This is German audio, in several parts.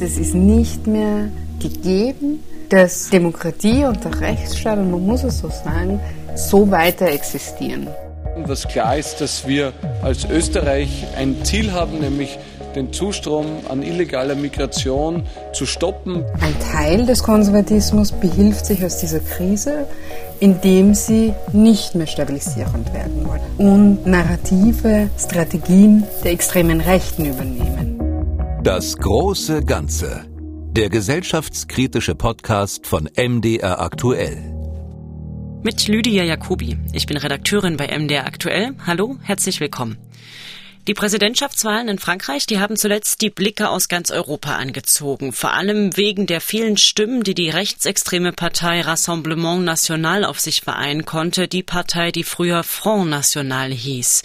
Es ist nicht mehr gegeben, dass Demokratie und der Rechtsstaat, und man muss es so sagen, so weiter existieren. Was klar ist, dass wir als Österreich ein Ziel haben, nämlich den Zustrom an illegaler Migration zu stoppen. Ein Teil des Konservatismus behilft sich aus dieser Krise, indem sie nicht mehr stabilisierend werden wollen und narrative Strategien der extremen Rechten übernehmen. Das große Ganze. Der gesellschaftskritische Podcast von MDR aktuell. Mit Lydia Jacobi. Ich bin Redakteurin bei MDR aktuell. Hallo, herzlich willkommen. Die Präsidentschaftswahlen in Frankreich, die haben zuletzt die Blicke aus ganz Europa angezogen, vor allem wegen der vielen Stimmen, die die rechtsextreme Partei Rassemblement National auf sich vereinen konnte, die Partei, die früher Front National hieß.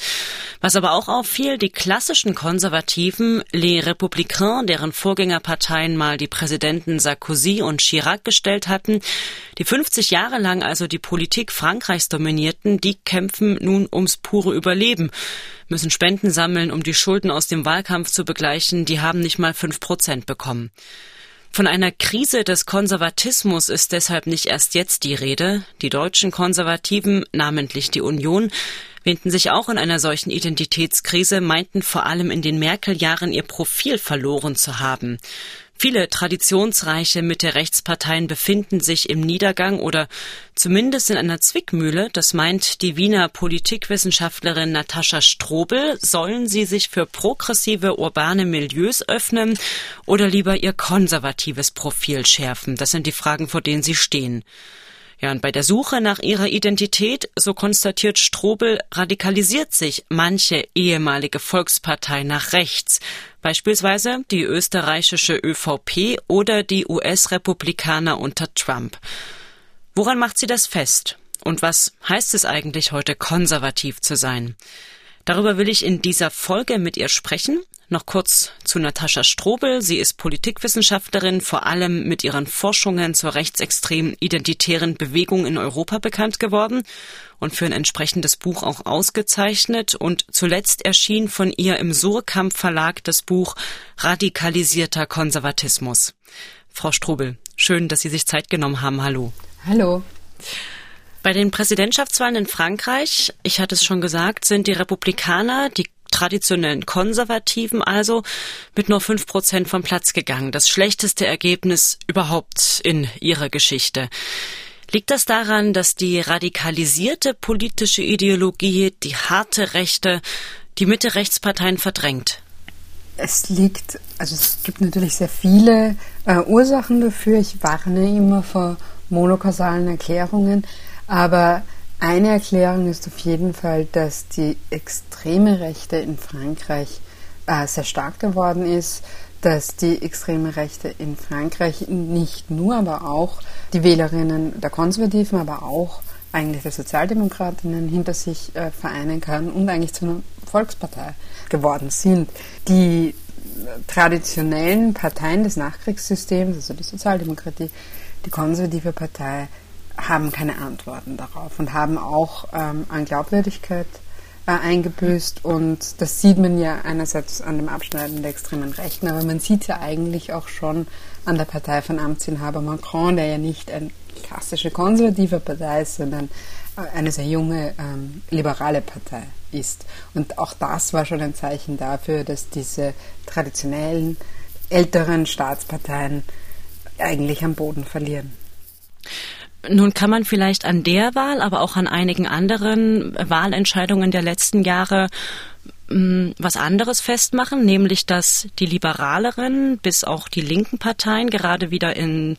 Was aber auch auffiel, die klassischen Konservativen, Les Républicains, deren Vorgängerparteien mal die Präsidenten Sarkozy und Chirac gestellt hatten, die 50 Jahre lang also die Politik Frankreichs dominierten, die kämpfen nun ums pure Überleben müssen Spenden sammeln, um die Schulden aus dem Wahlkampf zu begleichen. Die haben nicht mal fünf Prozent bekommen. Von einer Krise des Konservatismus ist deshalb nicht erst jetzt die Rede. Die deutschen Konservativen, namentlich die Union, wähnten sich auch in einer solchen Identitätskrise, meinten vor allem in den Merkel-Jahren ihr Profil verloren zu haben. Viele traditionsreiche Mitte-Rechtsparteien befinden sich im Niedergang oder zumindest in einer Zwickmühle. Das meint die Wiener Politikwissenschaftlerin Natascha Strobel. Sollen sie sich für progressive urbane Milieus öffnen oder lieber ihr konservatives Profil schärfen? Das sind die Fragen, vor denen sie stehen. Ja, und bei der Suche nach ihrer Identität, so konstatiert Strobel, radikalisiert sich manche ehemalige Volkspartei nach rechts, beispielsweise die österreichische ÖVP oder die US-Republikaner unter Trump. Woran macht sie das fest? Und was heißt es eigentlich heute konservativ zu sein? Darüber will ich in dieser Folge mit ihr sprechen. Noch kurz zu Natascha Strobel. Sie ist Politikwissenschaftlerin, vor allem mit ihren Forschungen zur rechtsextremen identitären Bewegung in Europa bekannt geworden und für ein entsprechendes Buch auch ausgezeichnet. Und zuletzt erschien von ihr im Surkamp Verlag das Buch Radikalisierter Konservatismus. Frau Strobel, schön, dass Sie sich Zeit genommen haben. Hallo. Hallo. Bei den Präsidentschaftswahlen in Frankreich, ich hatte es schon gesagt, sind die Republikaner, die traditionellen Konservativen also mit nur fünf Prozent vom Platz gegangen. Das schlechteste Ergebnis überhaupt in ihrer Geschichte. Liegt das daran, dass die radikalisierte politische Ideologie, die harte Rechte, die Mitte-Rechtsparteien verdrängt? Es liegt, also es gibt natürlich sehr viele äh, Ursachen dafür. Ich warne immer vor monokausalen Erklärungen, aber eine Erklärung ist auf jeden Fall, dass die extreme Rechte in Frankreich äh, sehr stark geworden ist, dass die extreme Rechte in Frankreich nicht nur, aber auch die Wählerinnen der Konservativen, aber auch eigentlich der Sozialdemokratinnen hinter sich äh, vereinen kann und eigentlich zu einer Volkspartei geworden sind. Die traditionellen Parteien des Nachkriegssystems, also die Sozialdemokratie, die konservative Partei, haben keine Antworten darauf und haben auch ähm, an Glaubwürdigkeit äh, eingebüßt. Und das sieht man ja einerseits an dem Abschneiden der extremen Rechten, aber man sieht ja eigentlich auch schon an der Partei von Amtsinhaber Macron, der ja nicht eine klassische konservative Partei ist, sondern äh, eine sehr junge ähm, liberale Partei ist. Und auch das war schon ein Zeichen dafür, dass diese traditionellen älteren Staatsparteien eigentlich am Boden verlieren. Nun kann man vielleicht an der Wahl, aber auch an einigen anderen Wahlentscheidungen der letzten Jahre was anderes festmachen, nämlich dass die liberaleren bis auch die linken Parteien gerade wieder in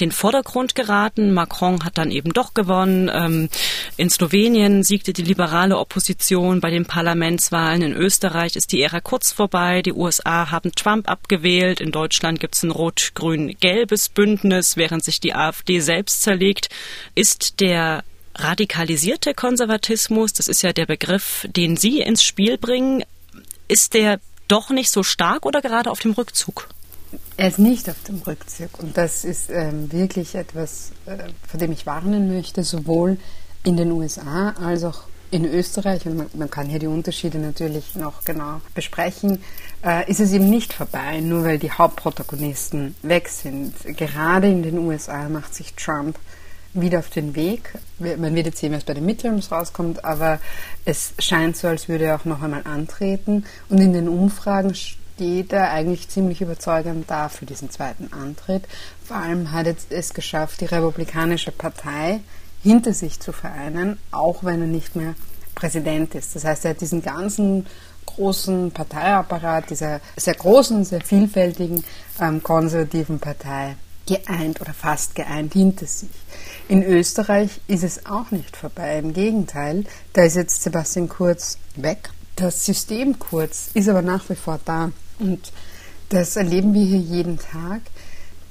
den Vordergrund geraten. Macron hat dann eben doch gewonnen. Ähm, in Slowenien siegte die liberale Opposition bei den Parlamentswahlen. In Österreich ist die Ära kurz vorbei. Die USA haben Trump abgewählt. In Deutschland gibt es ein rot-grün-gelbes Bündnis, während sich die AfD selbst zerlegt. Ist der radikalisierte Konservatismus, das ist ja der Begriff, den Sie ins Spiel bringen, ist der doch nicht so stark oder gerade auf dem Rückzug? Er ist nicht auf dem Rückzug und das ist ähm, wirklich etwas, äh, vor dem ich warnen möchte, sowohl in den USA als auch In Österreich, und man, man kann hier die Unterschiede natürlich noch genau besprechen, äh, ist es eben nicht vorbei, nur weil die Hauptprotagonisten weg sind. Gerade in den USA macht sich Trump wieder auf den Weg. Man wird jetzt sehen, was bei den Midterms rauskommt, aber es scheint so, als würde er auch noch einmal antreten. Und in den Umfragen steht er eigentlich ziemlich überzeugend da für diesen zweiten Antritt. Vor allem hat er es geschafft, die Republikanische Partei hinter sich zu vereinen, auch wenn er nicht mehr Präsident ist. Das heißt, er hat diesen ganzen großen Parteiapparat, dieser sehr großen, sehr vielfältigen ähm, konservativen Partei geeint oder fast geeint hinter sich. In Österreich ist es auch nicht vorbei. Im Gegenteil, da ist jetzt Sebastian Kurz weg. Das System Kurz ist aber nach wie vor da. Und das erleben wir hier jeden Tag.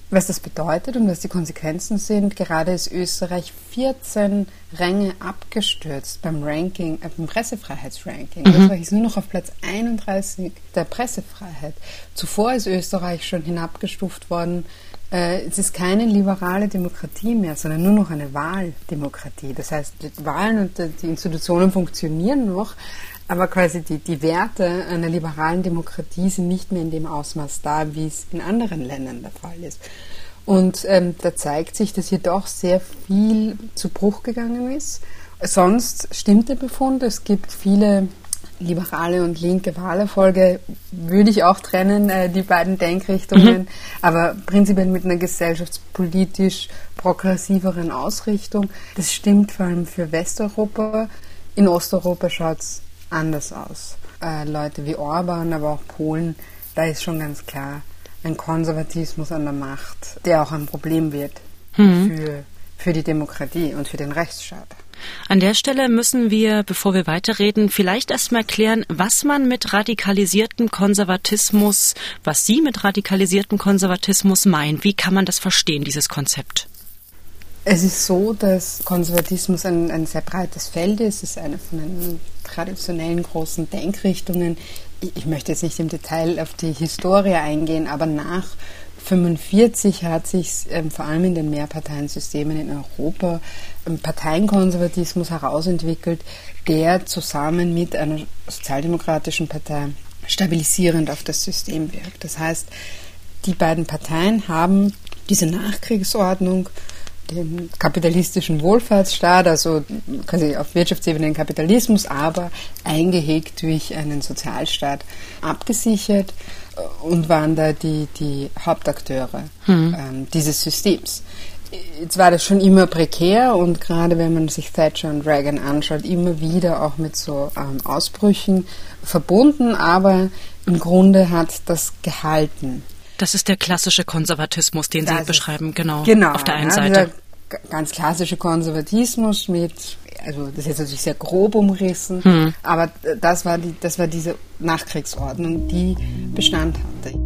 Was das bedeutet und was die Konsequenzen sind, gerade ist Österreich 14 Ränge abgestürzt beim Ranking, äh, beim Pressefreiheitsranking. Mhm. Österreich ist nur noch auf Platz 31 der Pressefreiheit. Zuvor ist Österreich schon hinabgestuft worden. Äh, es ist keine liberale Demokratie mehr, sondern nur noch eine Wahldemokratie. Das heißt, die Wahlen und die Institutionen funktionieren noch, aber quasi die, die Werte einer liberalen Demokratie sind nicht mehr in dem Ausmaß da, wie es in anderen Ländern der Fall ist. Und ähm, da zeigt sich, dass hier doch sehr viel zu Bruch gegangen ist. Sonst stimmt der Befund. Es gibt viele liberale und linke Wahlerfolge, würde ich auch trennen, äh, die beiden Denkrichtungen, mhm. aber prinzipiell mit einer gesellschaftspolitisch progressiveren Ausrichtung. Das stimmt vor allem für Westeuropa. In Osteuropa schaut es anders aus. Äh, Leute wie Orban, aber auch Polen, da ist schon ganz klar ein Konservatismus an der Macht, der auch ein Problem wird mhm. für, für die Demokratie und für den Rechtsstaat. An der Stelle müssen wir, bevor wir weiterreden, vielleicht erstmal klären, was man mit radikalisiertem Konservatismus, was Sie mit radikalisiertem Konservatismus meinen. Wie kann man das verstehen, dieses Konzept? Es ist so, dass Konservatismus ein, ein sehr breites Feld ist. Es ist eine von den traditionellen großen Denkrichtungen. Ich möchte jetzt nicht im Detail auf die Historie eingehen, aber nach 1945 hat sich ähm, vor allem in den Mehrparteiensystemen in Europa ein Parteienkonservatismus herausentwickelt, der zusammen mit einer sozialdemokratischen Partei stabilisierend auf das System wirkt. Das heißt, die beiden Parteien haben diese Nachkriegsordnung den kapitalistischen Wohlfahrtsstaat, also quasi auf Wirtschaftsebene den Kapitalismus, aber eingehegt durch einen Sozialstaat abgesichert und waren da die, die Hauptakteure hm. ähm, dieses Systems. Jetzt war das schon immer prekär und gerade wenn man sich Thatcher und Reagan anschaut, immer wieder auch mit so ähm, Ausbrüchen verbunden, aber im Grunde hat das gehalten. Das ist der klassische Konservatismus, den das Sie beschreiben, genau. Genau. Auf der einen ja, Seite. Ganz klassische Konservatismus mit, also das ist jetzt natürlich sehr grob umrissen, hm. aber das war die, das war diese Nachkriegsordnung, die Bestand hatte.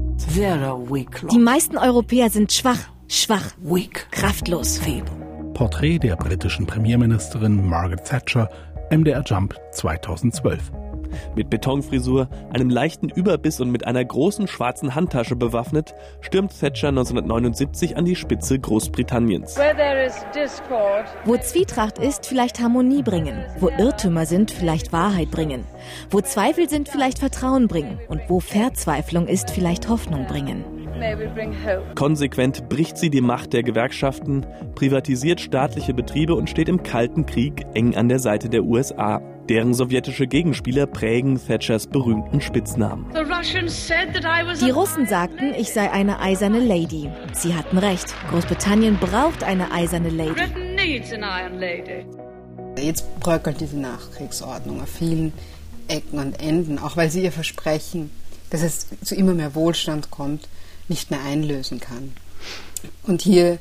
Die meisten Europäer sind schwach, schwach, weak, kraftlos, feeble. Porträt der britischen Premierministerin Margaret Thatcher, MDR Jump 2012. Mit Betonfrisur, einem leichten Überbiss und mit einer großen schwarzen Handtasche bewaffnet, stürmt Thatcher 1979 an die Spitze Großbritanniens. Wo Zwietracht ist, vielleicht Harmonie bringen. Wo Irrtümer sind, vielleicht Wahrheit bringen. Wo Zweifel sind, vielleicht Vertrauen bringen. Und wo Verzweiflung ist, vielleicht Hoffnung bringen. Konsequent bricht sie die Macht der Gewerkschaften, privatisiert staatliche Betriebe und steht im Kalten Krieg eng an der Seite der USA. Deren sowjetische Gegenspieler prägen Thatchers berühmten Spitznamen. Die Russen sagten, ich sei eine eiserne Lady. Sie hatten recht. Großbritannien braucht eine eiserne Lady. Jetzt bröckelt diese Nachkriegsordnung auf vielen Ecken und Enden, auch weil sie ihr Versprechen, dass es zu immer mehr Wohlstand kommt, nicht mehr einlösen kann. Und hier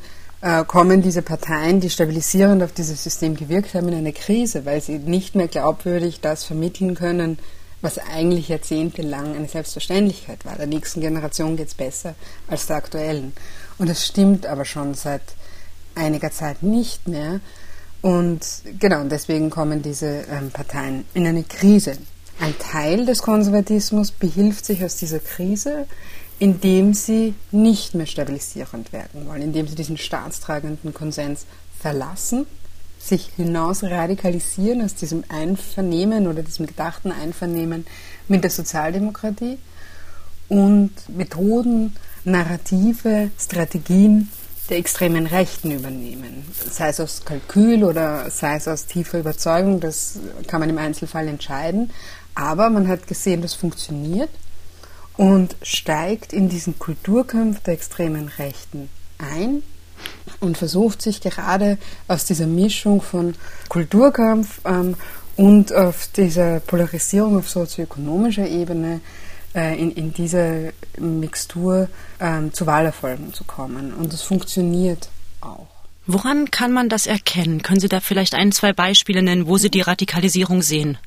kommen diese Parteien, die stabilisierend auf dieses System gewirkt haben, in eine Krise, weil sie nicht mehr glaubwürdig das vermitteln können, was eigentlich jahrzehntelang eine Selbstverständlichkeit war. Der nächsten Generation geht es besser als der aktuellen. Und das stimmt aber schon seit einiger Zeit nicht mehr. Und genau, deswegen kommen diese ähm, Parteien in eine Krise. Ein Teil des Konservatismus behilft sich aus dieser Krise, indem sie nicht mehr stabilisierend werden wollen, indem sie diesen staatstragenden Konsens verlassen, sich hinaus radikalisieren aus diesem Einvernehmen oder diesem gedachten Einvernehmen mit der Sozialdemokratie und Methoden, Narrative, Strategien der extremen Rechten übernehmen. Sei es aus Kalkül oder sei es aus tiefer Überzeugung, das kann man im Einzelfall entscheiden. Aber man hat gesehen, das funktioniert und steigt in diesen Kulturkampf der extremen Rechten ein und versucht sich gerade aus dieser Mischung von Kulturkampf ähm, und auf dieser Polarisierung auf sozioökonomischer Ebene äh, in, in diese Mixtur ähm, zu Wahlerfolgen zu kommen. Und das funktioniert auch. Woran kann man das erkennen? Können Sie da vielleicht ein, zwei Beispiele nennen, wo Sie die Radikalisierung sehen?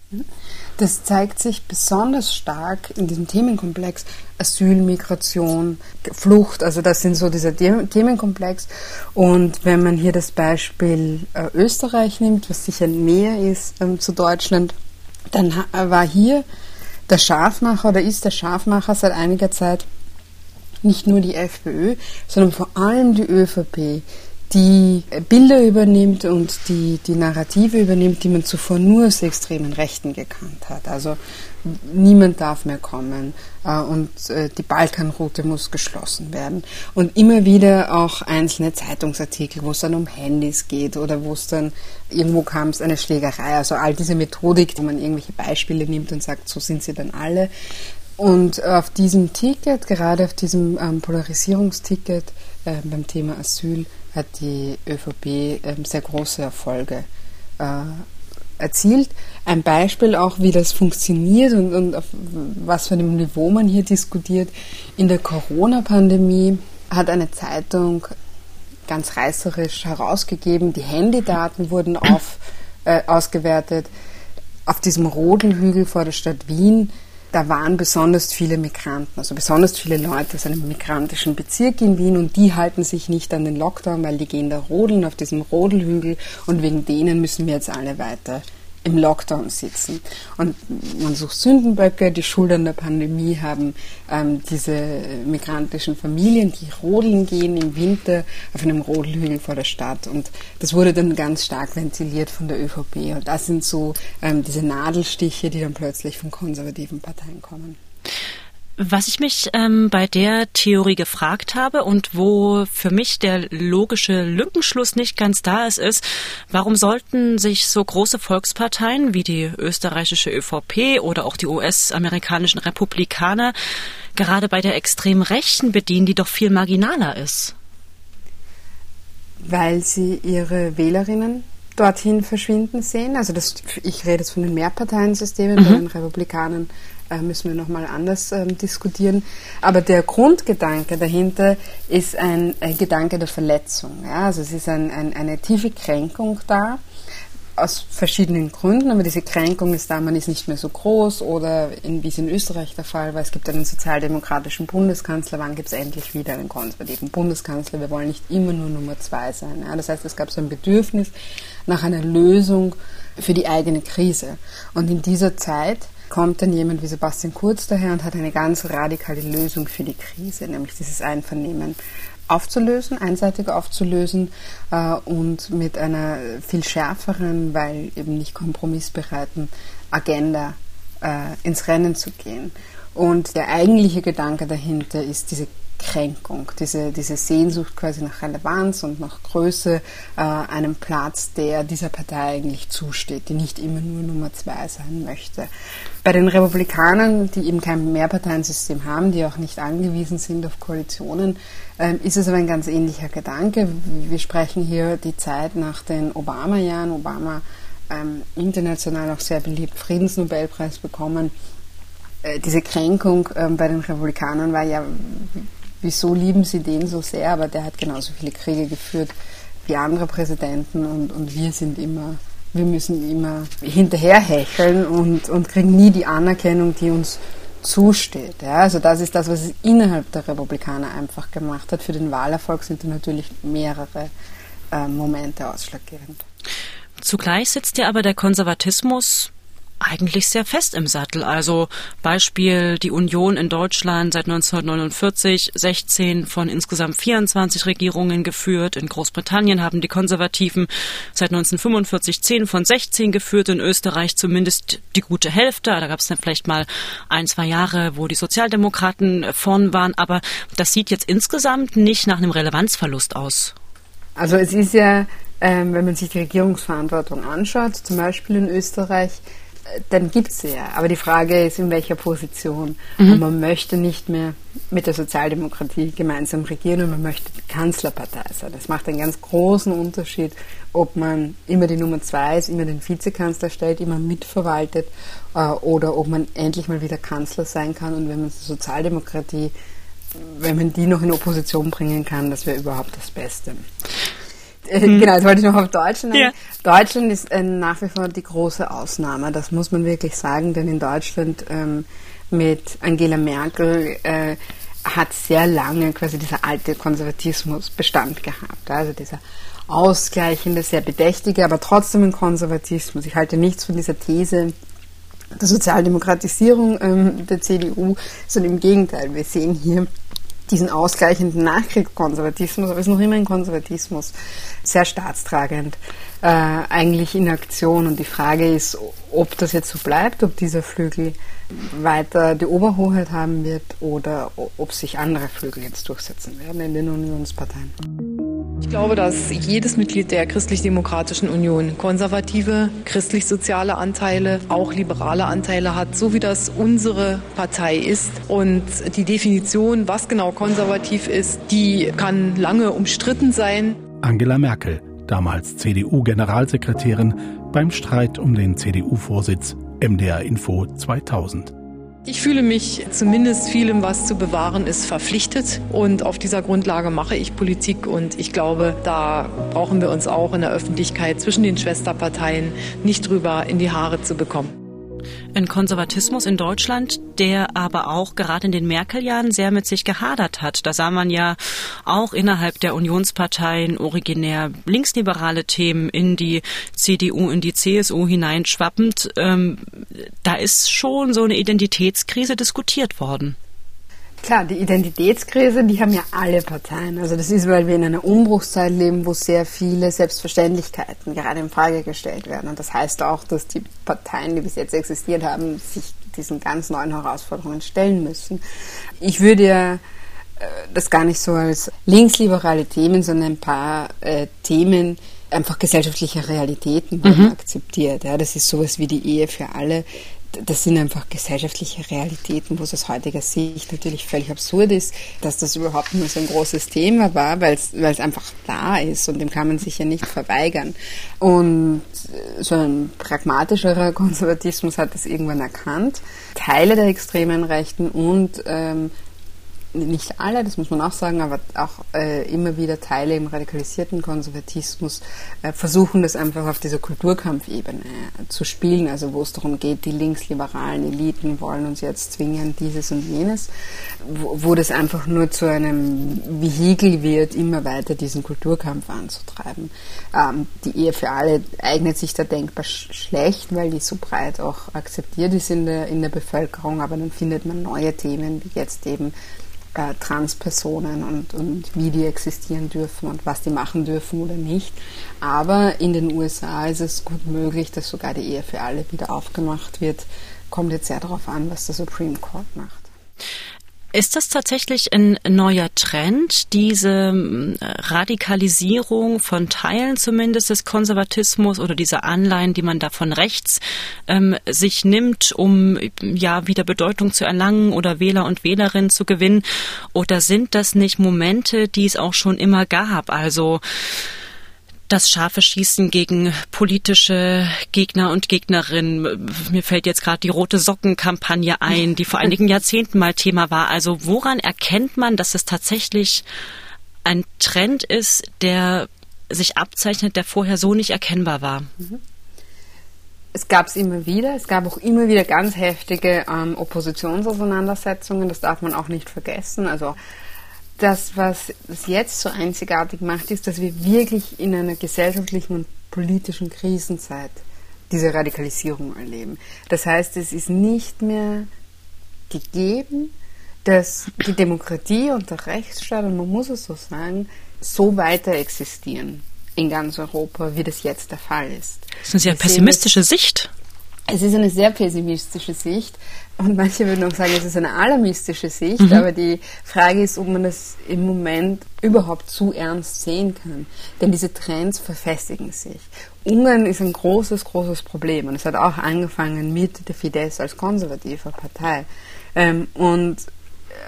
Das zeigt sich besonders stark in diesem Themenkomplex Asyl, Migration, Flucht. Also das sind so diese Themenkomplex. Und wenn man hier das Beispiel äh, Österreich nimmt, was sicher näher ist ähm, zu Deutschland, dann war hier der Scharfmacher oder ist der Scharfmacher seit einiger Zeit nicht nur die FPÖ, sondern vor allem die ÖVP, die Bilder übernimmt und die, die Narrative übernimmt, die man zuvor nur aus extremen Rechten gekannt hat. Also niemand darf mehr kommen äh, und äh, die Balkanroute muss geschlossen werden. Und immer wieder auch einzelne Zeitungsartikel, wo es dann um Handys geht oder wo es dann irgendwo kam es eine Schlägerei. Also all diese Methodik, wo man irgendwelche Beispiele nimmt und sagt, so sind sie dann alle. Und auf diesem Ticket, gerade auf diesem ähm, Polarisierungsticket äh, beim Thema Asyl, hat die ÖVP ähm, sehr große Erfolge äh, erzielt. Ein Beispiel auch, wie das funktioniert und, und auf was für einem Niveau man hier diskutiert. In der Corona-Pandemie hat eine Zeitung ganz reißerisch herausgegeben, die Handydaten wurden auf, äh, ausgewertet. Auf diesem Rodelhügel vor der Stadt Wien da waren besonders viele Migranten, also besonders viele Leute aus einem migrantischen Bezirk in Wien und die halten sich nicht an den Lockdown, weil die gehen da rodeln auf diesem Rodelhügel und wegen denen müssen wir jetzt alle weiter im Lockdown sitzen. Und man sucht Sündenböcke, die Schuld an der Pandemie haben ähm, diese migrantischen Familien, die rodeln gehen im Winter auf einem Rodelhügel vor der Stadt. Und das wurde dann ganz stark ventiliert von der ÖVP. Und das sind so ähm, diese Nadelstiche, die dann plötzlich von konservativen Parteien kommen. Was ich mich ähm, bei der Theorie gefragt habe und wo für mich der logische Lückenschluss nicht ganz da ist, ist, warum sollten sich so große Volksparteien wie die österreichische ÖVP oder auch die US-amerikanischen Republikaner gerade bei der extremen Rechten bedienen, die doch viel marginaler ist? Weil sie ihre Wählerinnen dorthin verschwinden sehen. Also das, ich rede jetzt von den Mehrparteiensystemen mhm. bei den Republikanern müssen wir nochmal anders ähm, diskutieren. Aber der Grundgedanke dahinter ist ein, ein Gedanke der Verletzung. Ja? Also es ist ein, ein, eine tiefe Kränkung da aus verschiedenen Gründen, aber diese Kränkung ist da, man ist nicht mehr so groß oder in, wie es in Österreich der Fall war, es gibt einen sozialdemokratischen Bundeskanzler, wann gibt es endlich wieder einen konservativen Bundeskanzler? Wir wollen nicht immer nur Nummer zwei sein. Ja? Das heißt, es gab so ein Bedürfnis nach einer Lösung für die eigene Krise. Und in dieser Zeit kommt dann jemand wie Sebastian Kurz daher und hat eine ganz radikale Lösung für die Krise, nämlich dieses Einvernehmen aufzulösen, einseitig aufzulösen äh, und mit einer viel schärferen, weil eben nicht kompromissbereiten Agenda äh, ins Rennen zu gehen. Und der eigentliche Gedanke dahinter ist diese Kränkung, diese, diese Sehnsucht quasi nach Relevanz und nach Größe, äh, einem Platz, der dieser Partei eigentlich zusteht, die nicht immer nur Nummer zwei sein möchte. Bei den Republikanern, die eben kein Mehrparteiensystem haben, die auch nicht angewiesen sind auf Koalitionen, äh, ist es aber ein ganz ähnlicher Gedanke. Wir sprechen hier die Zeit nach den Obama-Jahren. Obama ähm, international auch sehr beliebt Friedensnobelpreis bekommen äh, diese Kränkung ähm, bei den Republikanern war ja wieso lieben sie den so sehr, aber der hat genauso viele Kriege geführt wie andere Präsidenten und, und wir sind immer, wir müssen immer hinterherhecheln und, und kriegen nie die Anerkennung, die uns zusteht. Ja, also das ist das, was es innerhalb der Republikaner einfach gemacht hat. Für den Wahlerfolg sind natürlich mehrere äh, Momente ausschlaggebend. Zugleich sitzt ja aber der Konservatismus eigentlich sehr fest im Sattel. Also Beispiel die Union in Deutschland seit 1949 16 von insgesamt 24 Regierungen geführt. In Großbritannien haben die Konservativen seit 1945 10 von 16 geführt. In Österreich zumindest die gute Hälfte. Da gab es dann vielleicht mal ein, zwei Jahre, wo die Sozialdemokraten vorn waren. Aber das sieht jetzt insgesamt nicht nach einem Relevanzverlust aus. Also es ist ja, ähm, wenn man sich die Regierungsverantwortung anschaut, zum Beispiel in Österreich, dann gibt es sie ja. Aber die Frage ist, in welcher Position. Mhm. Und man möchte nicht mehr mit der Sozialdemokratie gemeinsam regieren und man möchte Kanzlerpartei sein. Das macht einen ganz großen Unterschied, ob man immer die Nummer zwei ist, immer den Vizekanzler stellt, immer mitverwaltet äh, oder ob man endlich mal wieder Kanzler sein kann und wenn man die Sozialdemokratie, wenn man die noch in Opposition bringen kann, das wäre überhaupt das Beste. Mhm. Genau, das wollte ich noch auf Deutschland. Ja. Deutschland ist äh, nach wie vor die große Ausnahme. Das muss man wirklich sagen, denn in Deutschland ähm, mit Angela Merkel äh, hat sehr lange quasi dieser alte Konservatismus Bestand gehabt. Also dieser ausgleichende, sehr bedächtige, aber trotzdem ein Konservatismus. Ich halte nichts von dieser These der Sozialdemokratisierung ähm, der CDU, sondern im Gegenteil. Wir sehen hier diesen ausgleichenden Nachkriegskonservatismus, aber es ist noch immer ein Konservatismus, sehr staatstragend, äh, eigentlich in Aktion. Und die Frage ist, ob das jetzt so bleibt, ob dieser Flügel weiter die Oberhoheit haben wird oder ob sich andere Flügel jetzt durchsetzen werden in den Unionsparteien. Ich glaube, dass jedes Mitglied der Christlich-Demokratischen Union konservative, christlich-soziale Anteile, auch liberale Anteile hat, so wie das unsere Partei ist. Und die Definition, was genau konservativ ist, die kann lange umstritten sein. Angela Merkel, damals CDU-Generalsekretärin, beim Streit um den CDU-Vorsitz MDR Info 2000. Ich fühle mich zumindest vielem, was zu bewahren ist, verpflichtet. Und auf dieser Grundlage mache ich Politik. Und ich glaube, da brauchen wir uns auch in der Öffentlichkeit zwischen den Schwesterparteien nicht drüber in die Haare zu bekommen. Ein Konservatismus in Deutschland, der aber auch gerade in den Merkel-Jahren sehr mit sich gehadert hat. Da sah man ja auch innerhalb der Unionsparteien originär linksliberale Themen in die CDU, in die CSU hineinschwappend. Ähm, da ist schon so eine Identitätskrise diskutiert worden. Klar, die Identitätskrise, die haben ja alle Parteien. Also das ist, weil wir in einer Umbruchszeit leben, wo sehr viele Selbstverständlichkeiten gerade in Frage gestellt werden. Und das heißt auch, dass die Parteien, die bis jetzt existiert haben, sich diesen ganz neuen Herausforderungen stellen müssen. Ich würde ja äh, das gar nicht so als linksliberale Themen, sondern ein paar äh, Themen, einfach gesellschaftliche Realitäten mhm. akzeptiert. Ja, das ist sowas wie die Ehe für alle, das sind einfach gesellschaftliche Realitäten, wo es aus heutiger Sicht natürlich völlig absurd ist, dass das überhaupt nur so ein großes Thema war, weil es einfach da ist und dem kann man sich ja nicht verweigern. Und so ein pragmatischerer Konservatismus hat das irgendwann erkannt. Teile der extremen Rechten und ähm, nicht alle, das muss man auch sagen, aber auch äh, immer wieder Teile im radikalisierten Konservatismus äh, versuchen das einfach auf dieser Kulturkampfebene äh, zu spielen, also wo es darum geht, die linksliberalen Eliten wollen uns jetzt zwingen, dieses und jenes, wo, wo das einfach nur zu einem Vehikel wird, immer weiter diesen Kulturkampf anzutreiben. Ähm, die Ehe für alle eignet sich da denkbar sch schlecht, weil die so breit auch akzeptiert ist in der, in der Bevölkerung, aber dann findet man neue Themen, wie jetzt eben äh, Transpersonen und, und wie die existieren dürfen und was die machen dürfen oder nicht. Aber in den USA ist es gut möglich, dass sogar die Ehe für alle wieder aufgemacht wird. Kommt jetzt sehr darauf an, was der Supreme Court macht. Ist das tatsächlich ein neuer Trend, diese ähm, Radikalisierung von Teilen zumindest des Konservatismus oder diese Anleihen, die man da von rechts ähm, sich nimmt, um ja wieder Bedeutung zu erlangen oder Wähler und Wählerinnen zu gewinnen? Oder sind das nicht Momente, die es auch schon immer gab? Also das scharfe Schießen gegen politische Gegner und Gegnerinnen. Mir fällt jetzt gerade die rote Socken-Kampagne ein, die vor einigen Jahrzehnten mal Thema war. Also woran erkennt man, dass es tatsächlich ein Trend ist, der sich abzeichnet, der vorher so nicht erkennbar war? Es gab es immer wieder. Es gab auch immer wieder ganz heftige ähm, Oppositionsauseinandersetzungen. Das darf man auch nicht vergessen. Also das, was es jetzt so einzigartig macht, ist, dass wir wirklich in einer gesellschaftlichen und politischen Krisenzeit diese Radikalisierung erleben. Das heißt, es ist nicht mehr gegeben, dass die Demokratie und der Rechtsstaat, und man muss es so sagen, so weiter existieren in ganz Europa, wie das jetzt der Fall ist. Das ist eine sehr pessimistische Sicht. Es ist eine sehr pessimistische Sicht und manche würden auch sagen, es ist eine alarmistische Sicht, mhm. aber die Frage ist, ob man das im Moment überhaupt zu ernst sehen kann. Denn diese Trends verfestigen sich. Ungarn ist ein großes, großes Problem und es hat auch angefangen mit der Fidesz als konservative Partei. Ähm, und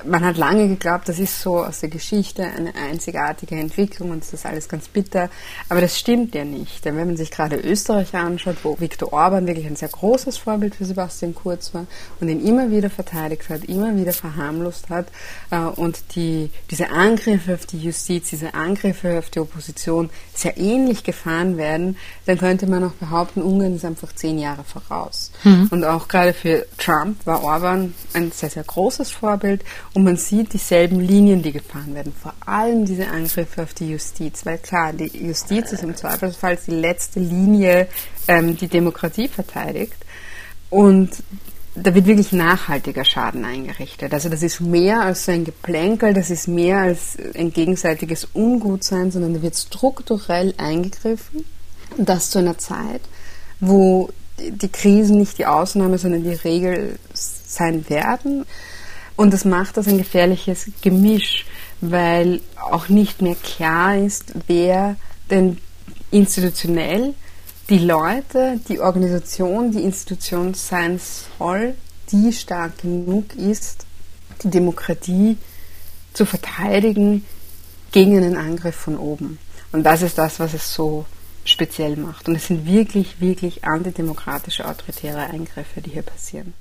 man hat lange geglaubt, das ist so aus der Geschichte eine einzigartige Entwicklung und das ist alles ganz bitter. Aber das stimmt ja nicht. Denn wenn man sich gerade Österreich anschaut, wo Viktor Orban wirklich ein sehr großes Vorbild für Sebastian Kurz war und ihn immer wieder verteidigt hat, immer wieder verharmlost hat äh, und die, diese Angriffe auf die Justiz, diese Angriffe auf die Opposition sehr ähnlich gefahren werden, dann könnte man auch behaupten, Ungarn ist einfach zehn Jahre voraus. Mhm. Und auch gerade für Trump war Orban ein sehr, sehr großes Vorbild und man sieht dieselben Linien, die gefahren werden. Vor allem diese Angriffe auf die Justiz. Weil klar, die Justiz ist im Zweifelsfall die letzte Linie, ähm, die Demokratie verteidigt. Und da wird wirklich nachhaltiger Schaden eingerichtet. Also das ist mehr als so ein Geplänkel, das ist mehr als ein gegenseitiges Ungutsein, sondern da wird strukturell eingegriffen. Und das zu einer Zeit, wo die Krisen nicht die Ausnahme, sondern die Regel sein werden. Und das macht das ein gefährliches Gemisch, weil auch nicht mehr klar ist, wer denn institutionell die Leute, die Organisation, die Institution sein soll, die stark genug ist, die Demokratie zu verteidigen gegen einen Angriff von oben. Und das ist das, was es so speziell macht. Und es sind wirklich, wirklich antidemokratische, autoritäre Eingriffe, die hier passieren.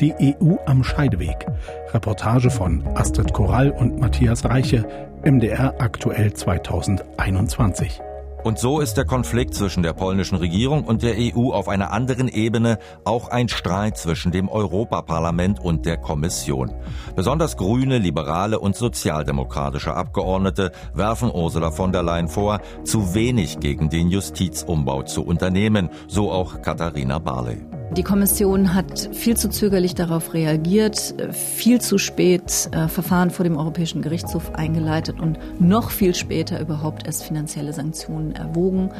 Die EU am Scheideweg. Reportage von Astrid Korall und Matthias Reiche, MDR aktuell 2021. Und so ist der Konflikt zwischen der polnischen Regierung und der EU auf einer anderen Ebene auch ein Streit zwischen dem Europaparlament und der Kommission. Besonders grüne, liberale und sozialdemokratische Abgeordnete werfen Ursula von der Leyen vor, zu wenig gegen den Justizumbau zu unternehmen, so auch Katharina Barley. Die Kommission hat viel zu zögerlich darauf reagiert, viel zu spät äh, Verfahren vor dem Europäischen Gerichtshof eingeleitet und noch viel später überhaupt erst finanzielle Sanktionen erwogen.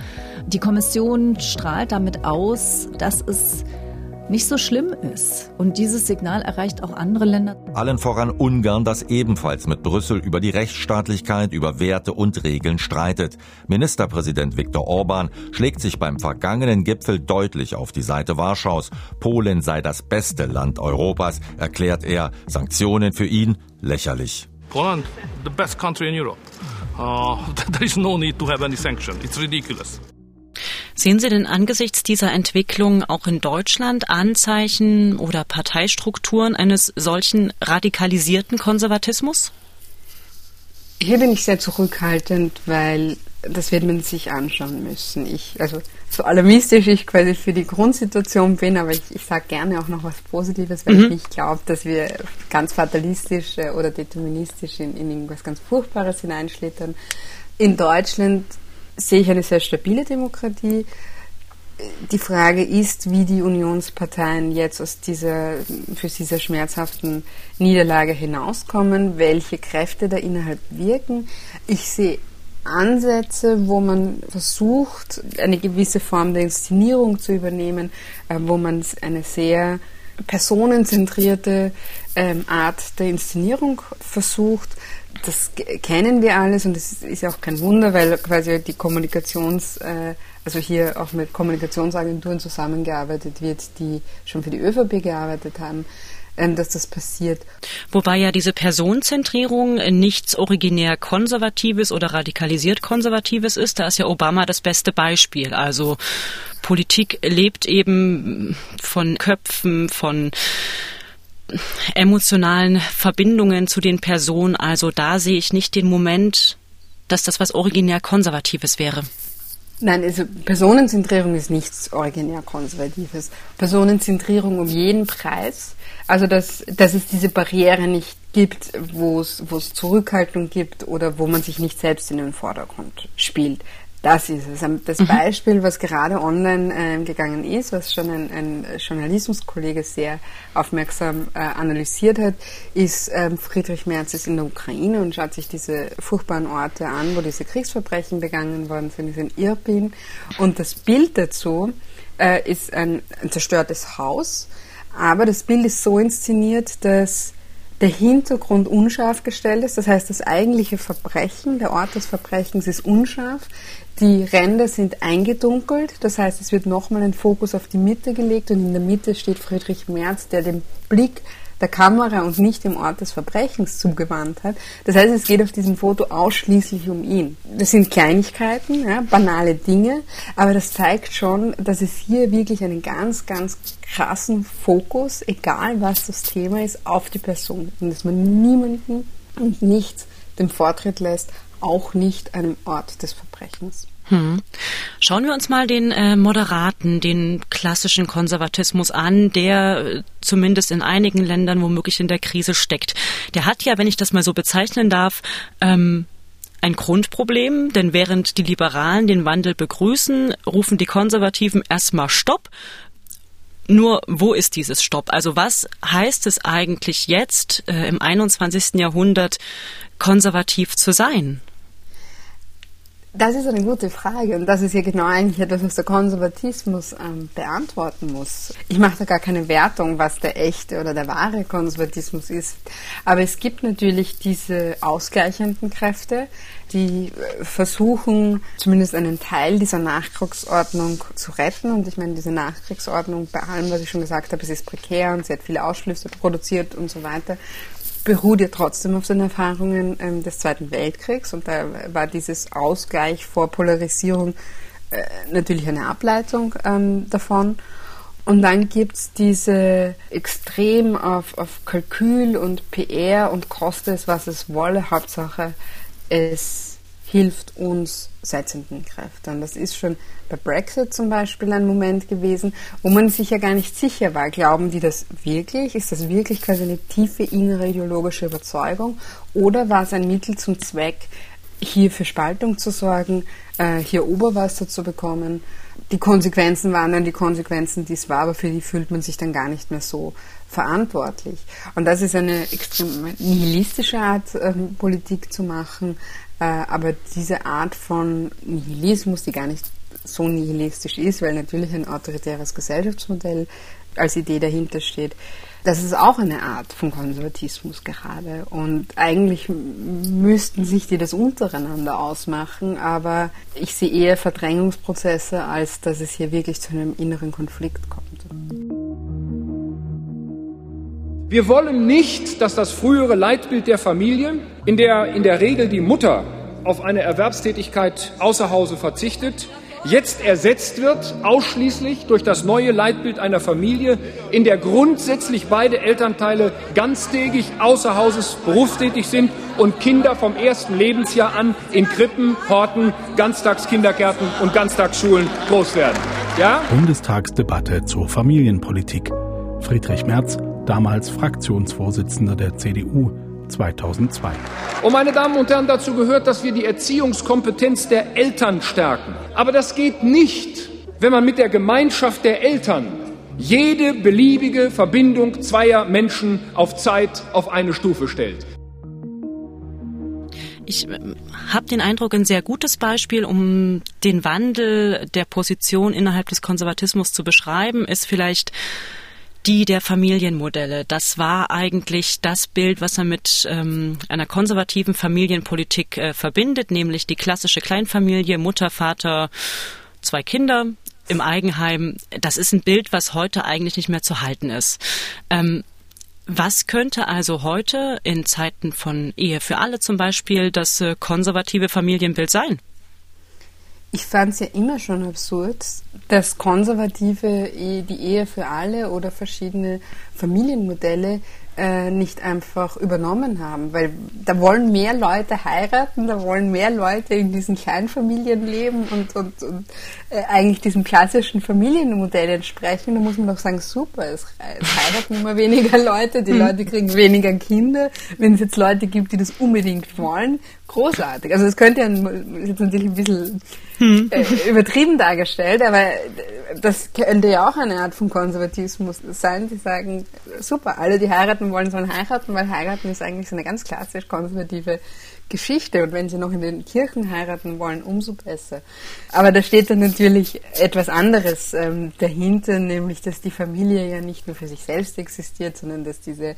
Die Kommission strahlt damit aus, dass es nicht so schlimm ist. Und dieses Signal erreicht auch andere Länder. Allen voran Ungarn, das ebenfalls mit Brüssel über die Rechtsstaatlichkeit, über Werte und Regeln streitet. Ministerpräsident Viktor Orban schlägt sich beim vergangenen Gipfel deutlich auf die Seite Warschaus. Polen sei das beste Land Europas, erklärt er. Sanktionen für ihn lächerlich. Poland, the best country in Europe. Uh, there is no need to have any sanction. It's ridiculous. Sehen Sie denn angesichts dieser Entwicklung auch in Deutschland Anzeichen oder Parteistrukturen eines solchen radikalisierten Konservatismus? Hier bin ich sehr zurückhaltend, weil das wird man sich anschauen müssen. Ich, also so alarmistisch ich quasi für die Grundsituation bin, aber ich, ich sage gerne auch noch was Positives, weil mhm. ich nicht glaube, dass wir ganz fatalistisch oder deterministisch in, in irgendwas ganz Furchtbares hineinschlittern. In Deutschland sehe ich eine sehr stabile Demokratie. Die Frage ist, wie die Unionsparteien jetzt aus dieser, für dieser schmerzhaften Niederlage hinauskommen, welche Kräfte da innerhalb wirken. Ich sehe Ansätze, wo man versucht, eine gewisse Form der Inszenierung zu übernehmen, äh, wo man eine sehr personenzentrierte ähm, Art der Inszenierung versucht. Das kennen wir alles und es ist ja auch kein Wunder, weil quasi die Kommunikations, äh, also hier auch mit Kommunikationsagenturen zusammengearbeitet wird, die schon für die ÖVP gearbeitet haben dass das passiert. Wobei ja diese Personenzentrierung nichts originär Konservatives oder radikalisiert Konservatives ist. Da ist ja Obama das beste Beispiel. Also Politik lebt eben von Köpfen, von emotionalen Verbindungen zu den Personen. Also da sehe ich nicht den Moment, dass das was originär Konservatives wäre. Nein, also Personenzentrierung ist nichts originär Konservatives. Personenzentrierung um jeden Preis. Also dass, dass es diese Barriere nicht gibt, wo es, wo es Zurückhaltung gibt oder wo man sich nicht selbst in den Vordergrund spielt. Das ist es. Das mhm. Beispiel, was gerade online äh, gegangen ist, was schon ein, ein Journalismuskollege sehr aufmerksam äh, analysiert hat, ist ähm, Friedrich Merz ist in der Ukraine und schaut sich diese furchtbaren Orte an, wo diese Kriegsverbrechen begangen worden sind, ist in Irpin. Und das Bild dazu äh, ist ein, ein zerstörtes Haus, aber das Bild ist so inszeniert, dass der Hintergrund unscharf gestellt ist. Das heißt, das eigentliche Verbrechen, der Ort des Verbrechens ist unscharf. Die Ränder sind eingedunkelt. Das heißt, es wird nochmal ein Fokus auf die Mitte gelegt und in der Mitte steht Friedrich Merz, der den Blick der Kamera und nicht dem Ort des Verbrechens zugewandt hat. Das heißt, es geht auf diesem Foto ausschließlich um ihn. Das sind Kleinigkeiten, ja, banale Dinge, aber das zeigt schon, dass es hier wirklich einen ganz, ganz krassen Fokus, egal was das Thema ist, auf die Person und dass man niemanden und nichts dem Vortritt lässt, auch nicht einem Ort des Verbrechens. Hm. Schauen wir uns mal den äh, moderaten, den klassischen Konservatismus an, der äh, zumindest in einigen Ländern womöglich in der Krise steckt. Der hat ja, wenn ich das mal so bezeichnen darf, ähm, ein Grundproblem, denn während die Liberalen den Wandel begrüßen, rufen die Konservativen erstmal Stopp. Nur wo ist dieses Stopp? Also was heißt es eigentlich jetzt äh, im 21. Jahrhundert konservativ zu sein? Das ist eine gute Frage und das ist ja genau eigentlich etwas, was der Konservatismus ähm, beantworten muss. Ich mache da gar keine Wertung, was der echte oder der wahre Konservatismus ist. Aber es gibt natürlich diese ausgleichenden Kräfte, die äh, versuchen, zumindest einen Teil dieser Nachkriegsordnung zu retten. Und ich meine, diese Nachkriegsordnung, bei allem, was ich schon gesagt habe, es ist prekär und sie hat viele Ausschlüsse produziert und so weiter beruht ja trotzdem auf den Erfahrungen ähm, des Zweiten Weltkriegs und da war dieses Ausgleich vor Polarisierung äh, natürlich eine Ableitung ähm, davon. Und dann gibt es diese extrem auf, auf Kalkül und PR und koste es, was es wolle, Hauptsache es hilft uns setzenden Kräften. Das ist schon bei Brexit zum Beispiel ein Moment gewesen, wo man sich ja gar nicht sicher war. Glauben die das wirklich? Ist das wirklich quasi eine tiefe innere ideologische Überzeugung? Oder war es ein Mittel zum Zweck, hier für Spaltung zu sorgen, äh, hier Oberwasser zu bekommen? Die Konsequenzen waren dann die Konsequenzen, die es war, aber für die fühlt man sich dann gar nicht mehr so verantwortlich. Und das ist eine extrem nihilistische Art, ähm, Politik zu machen, äh, aber diese Art von Nihilismus, die gar nicht so nihilistisch ist, weil natürlich ein autoritäres Gesellschaftsmodell als Idee dahinter steht, das ist auch eine Art von Konservatismus gerade. Und eigentlich müssten sich die das untereinander ausmachen, aber ich sehe eher Verdrängungsprozesse, als dass es hier wirklich zu einem inneren Konflikt kommt. Wir wollen nicht, dass das frühere Leitbild der Familie, in der in der Regel die Mutter auf eine Erwerbstätigkeit außer Hause verzichtet, jetzt ersetzt wird ausschließlich durch das neue Leitbild einer Familie, in der grundsätzlich beide Elternteile ganztägig außer Hauses berufstätig sind und Kinder vom ersten Lebensjahr an in Krippen, Horten, Ganztagskindergärten und Ganztagsschulen groß werden. Ja? Bundestagsdebatte zur Familienpolitik. Friedrich Merz damals Fraktionsvorsitzender der CDU 2002. Und meine Damen und Herren, dazu gehört, dass wir die Erziehungskompetenz der Eltern stärken. Aber das geht nicht, wenn man mit der Gemeinschaft der Eltern jede beliebige Verbindung zweier Menschen auf Zeit auf eine Stufe stellt. Ich äh, habe den Eindruck, ein sehr gutes Beispiel, um den Wandel der Position innerhalb des Konservatismus zu beschreiben, ist vielleicht die der Familienmodelle. Das war eigentlich das Bild, was er mit ähm, einer konservativen Familienpolitik äh, verbindet, nämlich die klassische Kleinfamilie, Mutter, Vater, zwei Kinder im Eigenheim. Das ist ein Bild, was heute eigentlich nicht mehr zu halten ist. Ähm, was könnte also heute in Zeiten von Ehe für alle zum Beispiel das äh, konservative Familienbild sein? Ich fand es ja immer schon absurd, dass Konservative die Ehe für alle oder verschiedene Familienmodelle äh, nicht einfach übernommen haben, weil da wollen mehr Leute heiraten, da wollen mehr Leute in diesen Kleinfamilien leben und, und, und äh, eigentlich diesem klassischen Familienmodell entsprechen. Da muss man doch sagen, super, es, es heiraten immer weniger Leute, die hm. Leute kriegen weniger Kinder. Wenn es jetzt Leute gibt, die das unbedingt wollen, großartig. Also das könnte ja jetzt natürlich ein bisschen hm. äh, übertrieben dargestellt, aber das könnte ja auch eine Art von Konservatismus sein, die sagen, super, alle, die heiraten wollen, sollen heiraten, weil heiraten ist eigentlich so eine ganz klassisch konservative Geschichte und wenn sie noch in den Kirchen heiraten wollen, umso besser. Aber da steht dann natürlich etwas anderes ähm, dahinter, nämlich dass die Familie ja nicht nur für sich selbst existiert, sondern dass diese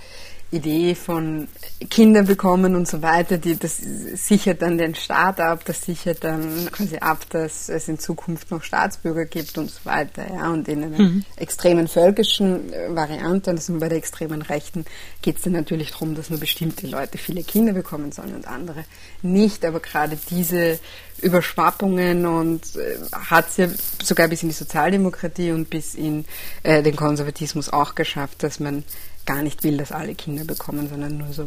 Idee von Kinder bekommen und so weiter, die, das sichert dann den Staat ab, das sichert dann quasi ab, dass es in Zukunft noch Staatsbürger gibt und so weiter. Ja. Und in einer mhm. extremen völkischen äh, Variante, und das sind bei der extremen Rechten, geht es dann natürlich darum, dass nur bestimmte Leute viele Kinder bekommen sollen und andere nicht. Aber gerade diese Überschwappungen und äh, hat es ja sogar bis in die Sozialdemokratie und bis in äh, den Konservatismus auch geschafft, dass man gar nicht will, dass alle Kinder bekommen, sondern nur so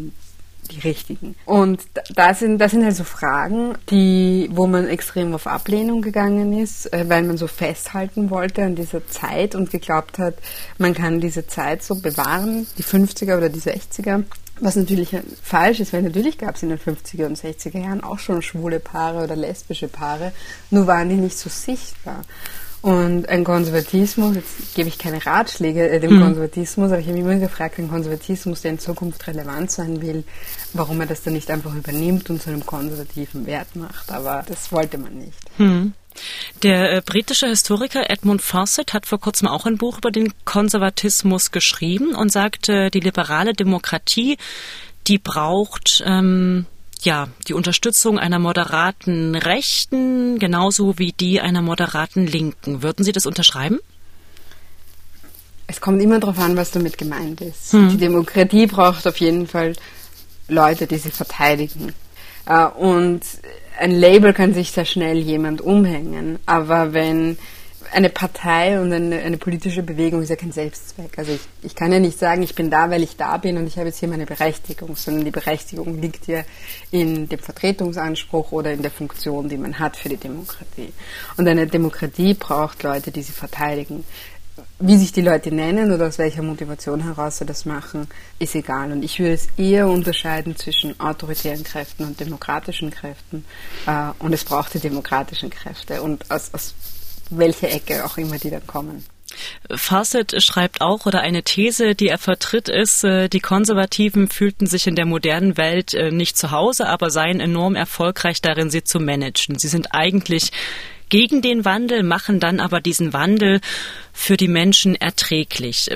die richtigen. Und da sind, das sind halt so Fragen, die, wo man extrem auf Ablehnung gegangen ist, äh, weil man so festhalten wollte an dieser Zeit und geglaubt hat, man kann diese Zeit so bewahren, die 50er oder die 60er. Was natürlich falsch ist, weil natürlich gab es in den 50er und 60er Jahren auch schon schwule Paare oder lesbische Paare, nur waren die nicht so sichtbar. Und ein Konservatismus, jetzt gebe ich keine Ratschläge äh, dem mhm. Konservatismus, aber ich habe mich immer gefragt, ein Konservatismus, der in Zukunft relevant sein will, warum er das dann nicht einfach übernimmt und zu einem konservativen Wert macht. Aber das wollte man nicht. Mhm. Der äh, britische Historiker Edmund Fawcett hat vor kurzem auch ein Buch über den Konservatismus geschrieben und sagte, die liberale Demokratie, die braucht ähm, ja, die Unterstützung einer moderaten Rechten genauso wie die einer moderaten Linken. Würden Sie das unterschreiben? Es kommt immer darauf an, was damit gemeint ist. Hm. Die Demokratie braucht auf jeden Fall Leute, die sie verteidigen. Äh, und ein Label kann sich sehr schnell jemand umhängen. Aber wenn eine Partei und eine, eine, politische Bewegung ist ja kein Selbstzweck. Also ich, ich kann ja nicht sagen, ich bin da, weil ich da bin und ich habe jetzt hier meine Berechtigung, sondern die Berechtigung liegt ja in dem Vertretungsanspruch oder in der Funktion, die man hat für die Demokratie. Und eine Demokratie braucht Leute, die sie verteidigen. Wie sich die Leute nennen oder aus welcher Motivation heraus sie das machen, ist egal. Und ich würde es eher unterscheiden zwischen autoritären Kräften und demokratischen Kräften. Äh, und es braucht die demokratischen Kräfte. Und aus, aus welche Ecke auch immer die dann kommen. Fawcett schreibt auch, oder eine These, die er vertritt, ist, äh, die Konservativen fühlten sich in der modernen Welt äh, nicht zu Hause, aber seien enorm erfolgreich darin, sie zu managen. Sie sind eigentlich gegen den Wandel, machen dann aber diesen Wandel für die Menschen erträglich.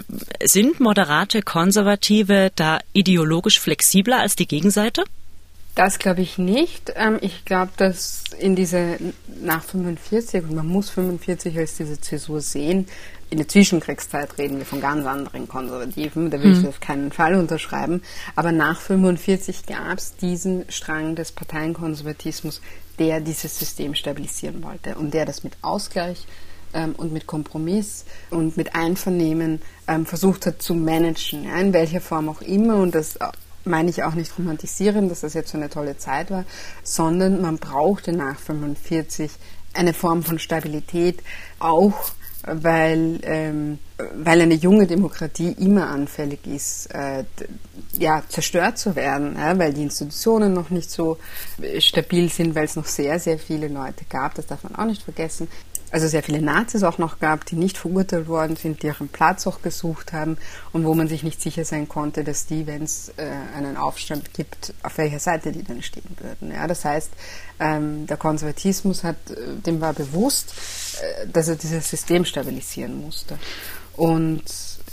Sind moderate Konservative da ideologisch flexibler als die Gegenseite? Das glaube ich nicht. Ähm, ich glaube, dass in diese nach 45, und man muss 45 als diese Zäsur sehen, in der Zwischenkriegszeit reden wir von ganz anderen Konservativen, da will ich mhm. auf keinen Fall unterschreiben. Aber nach 45 gab es diesen Strang des Parteienkonservatismus, der dieses System stabilisieren wollte und der das mit Ausgleich ähm, und mit Kompromiss und mit Einvernehmen ähm, versucht hat zu managen, ja, in welcher Form auch immer und das meine ich auch nicht romantisieren, dass das jetzt so eine tolle Zeit war, sondern man brauchte nach 45 eine Form von Stabilität, auch weil, ähm, weil eine junge Demokratie immer anfällig ist, äh, ja, zerstört zu werden, ja, weil die Institutionen noch nicht so stabil sind, weil es noch sehr, sehr viele Leute gab, das darf man auch nicht vergessen, also sehr viele Nazis auch noch gab, die nicht verurteilt worden sind, die ihren Platz auch gesucht haben und wo man sich nicht sicher sein konnte, dass die, wenn es äh, einen Aufstand gibt, auf welcher Seite die dann stehen würden. Ja, das heißt, ähm, der Konservatismus hat, äh, dem war bewusst, äh, dass er dieses System stabilisieren musste. Und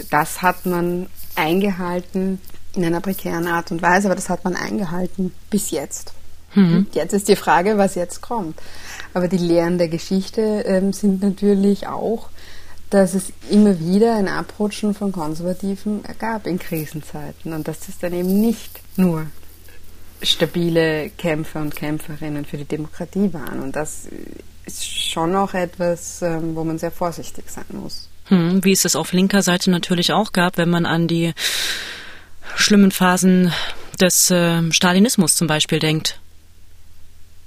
das hat man eingehalten in einer prekären Art und Weise, aber das hat man eingehalten bis jetzt. Mhm. Jetzt ist die Frage, was jetzt kommt. Aber die Lehren der Geschichte ähm, sind natürlich auch, dass es immer wieder ein Abrutschen von Konservativen gab in Krisenzeiten und dass es dann eben nicht nur stabile Kämpfer und Kämpferinnen für die Demokratie waren. Und das ist schon auch etwas, ähm, wo man sehr vorsichtig sein muss. Hm, wie es es auf linker Seite natürlich auch gab, wenn man an die schlimmen Phasen des äh, Stalinismus zum Beispiel denkt.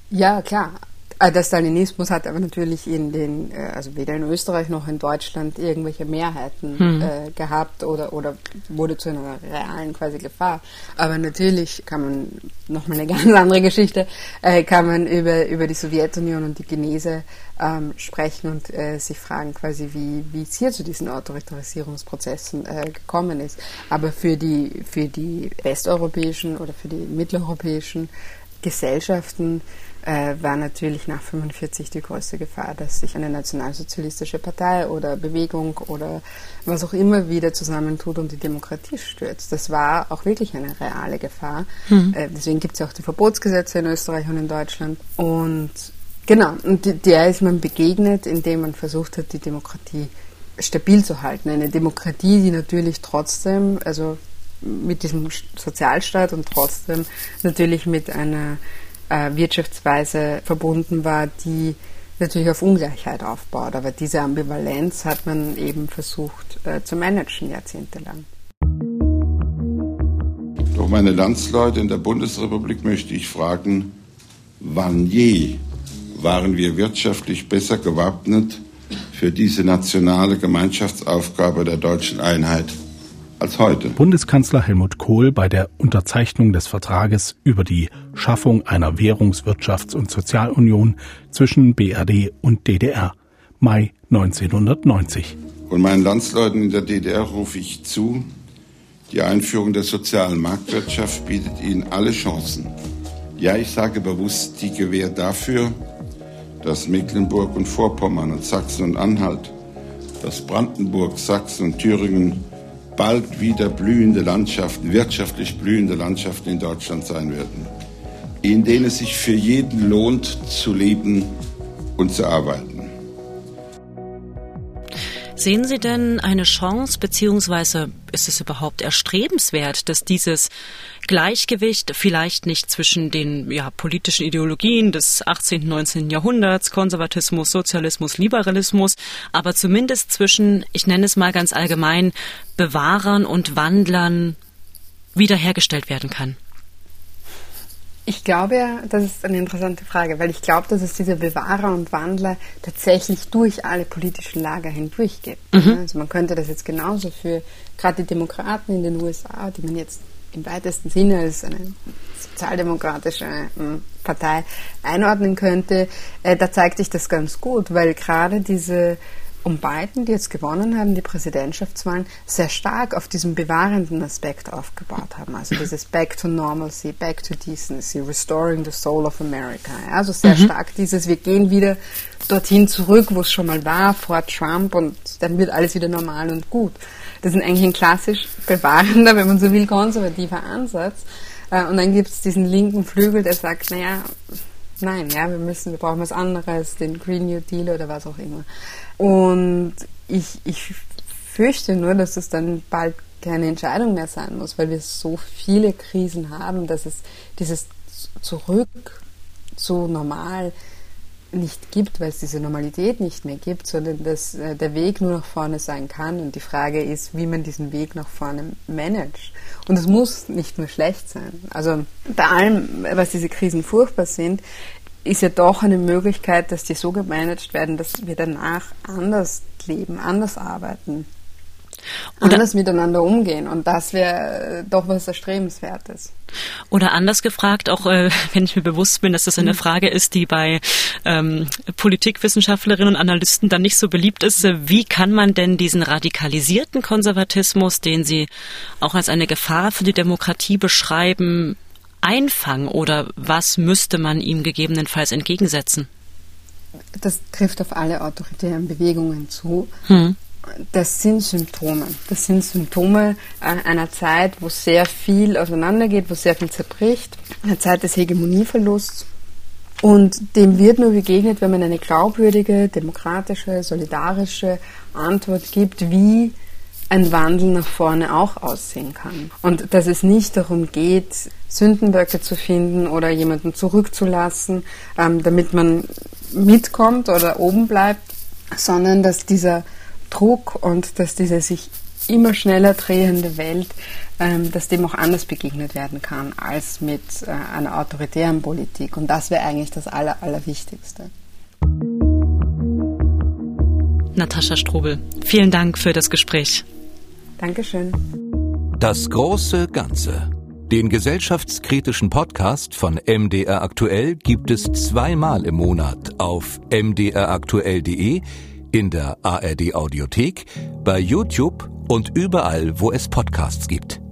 Ja, klar. Äh, der Stalinismus hat aber natürlich in den, äh, also weder in Österreich noch in Deutschland irgendwelche Mehrheiten hm. äh, gehabt oder, oder wurde zu einer realen quasi Gefahr. Aber natürlich kann man, nochmal eine ganz andere Geschichte, äh, kann man über, über die Sowjetunion und die Genese ähm, sprechen und äh, sich fragen quasi, wie, wie es hier zu diesen Autoritarisierungsprozessen äh, gekommen ist. Aber für die, für die westeuropäischen oder für die mitteleuropäischen Gesellschaften äh, war natürlich nach 45 die größte Gefahr, dass sich eine nationalsozialistische Partei oder Bewegung oder was auch immer wieder zusammentut und die Demokratie stürzt. Das war auch wirklich eine reale Gefahr. Mhm. Äh, deswegen gibt es ja auch die Verbotsgesetze in Österreich und in Deutschland. Und genau, und der ist man begegnet, indem man versucht hat, die Demokratie stabil zu halten. Eine Demokratie, die natürlich trotzdem, also mit diesem Sozialstaat und trotzdem natürlich mit einer Wirtschaftsweise verbunden war, die natürlich auf Ungleichheit aufbaut. Aber diese Ambivalenz hat man eben versucht äh, zu managen jahrzehntelang. Doch meine Landsleute in der Bundesrepublik möchte ich fragen, wann je waren wir wirtschaftlich besser gewappnet für diese nationale Gemeinschaftsaufgabe der deutschen Einheit als heute. Bundeskanzler Helmut Kohl bei der Unterzeichnung des Vertrages über die Schaffung einer Währungs-, Wirtschafts- und Sozialunion zwischen BRD und DDR, Mai 1990. Und meinen Landsleuten in der DDR rufe ich zu, die Einführung der sozialen Marktwirtschaft bietet ihnen alle Chancen. Ja, ich sage bewusst, die Gewähr dafür, dass Mecklenburg und Vorpommern und Sachsen und Anhalt, dass Brandenburg, Sachsen und Thüringen bald wieder blühende Landschaften, wirtschaftlich blühende Landschaften in Deutschland sein werden, in denen es sich für jeden lohnt zu leben und zu arbeiten. Sehen Sie denn eine Chance, beziehungsweise ist es überhaupt erstrebenswert, dass dieses Gleichgewicht vielleicht nicht zwischen den ja, politischen Ideologien des 18., und 19. Jahrhunderts, Konservatismus, Sozialismus, Liberalismus, aber zumindest zwischen, ich nenne es mal ganz allgemein, Bewahrern und Wandlern wiederhergestellt werden kann? Ich glaube ja, das ist eine interessante Frage, weil ich glaube, dass es diese Bewahrer und Wandler tatsächlich durch alle politischen Lager hindurch gibt. Mhm. Also man könnte das jetzt genauso für gerade die Demokraten in den USA, die man jetzt im weitesten Sinne als eine sozialdemokratische hm, Partei einordnen könnte, äh, da zeigt sich das ganz gut, weil gerade diese um Biden, die jetzt gewonnen haben, die Präsidentschaftswahlen, sehr stark auf diesem bewahrenden Aspekt aufgebaut haben. Also dieses Back to Normalcy, Back to Decency, Restoring the Soul of America. Also sehr mhm. stark dieses, wir gehen wieder dorthin zurück, wo es schon mal war, vor Trump und dann wird alles wieder normal und gut. Das ist eigentlich ein klassisch bewahrender, wenn man so will, konservativer Ansatz. Äh, und dann gibt es diesen linken Flügel, der sagt, naja, nein, ja, wir müssen, wir brauchen was anderes, den Green New Deal oder was auch immer. Und ich, ich fürchte nur, dass es dann bald keine Entscheidung mehr sein muss, weil wir so viele Krisen haben, dass es dieses Zurück zu normal nicht gibt, weil es diese Normalität nicht mehr gibt, sondern dass äh, der Weg nur nach vorne sein kann. Und die Frage ist, wie man diesen Weg nach vorne managt. Und es muss nicht nur schlecht sein. Also bei allem, was diese Krisen furchtbar sind, ist ja doch eine Möglichkeit, dass die so gemanagt werden, dass wir danach anders leben, anders arbeiten, oder anders miteinander umgehen. Und das wäre äh, doch was Erstrebenswertes. Oder anders gefragt, auch äh, wenn ich mir bewusst bin, dass das eine mhm. Frage ist, die bei ähm, Politikwissenschaftlerinnen und Analysten dann nicht so beliebt ist, äh, wie kann man denn diesen radikalisierten Konservatismus, den Sie auch als eine Gefahr für die Demokratie beschreiben, einfangen oder was müsste man ihm gegebenenfalls entgegensetzen? Das trifft auf alle autoritären Bewegungen zu. Hm. Das sind Symptome. Das sind Symptome einer Zeit, wo sehr viel auseinandergeht, wo sehr viel zerbricht, eine Zeit des Hegemonieverlusts. Und dem wird nur begegnet, wenn man eine glaubwürdige, demokratische, solidarische Antwort gibt, wie ein Wandel nach vorne auch aussehen kann. Und dass es nicht darum geht, Sündenböcke zu finden oder jemanden zurückzulassen, ähm, damit man mitkommt oder oben bleibt, sondern dass dieser Druck und dass diese sich immer schneller drehende Welt, ähm, dass dem auch anders begegnet werden kann als mit äh, einer autoritären Politik. Und das wäre eigentlich das Aller, Allerwichtigste. Natascha Strobel, vielen Dank für das Gespräch. Dankeschön. Das große Ganze. Den gesellschaftskritischen Podcast von MDR Aktuell gibt es zweimal im Monat auf mdraktuell.de, in der ARD Audiothek, bei YouTube und überall, wo es Podcasts gibt.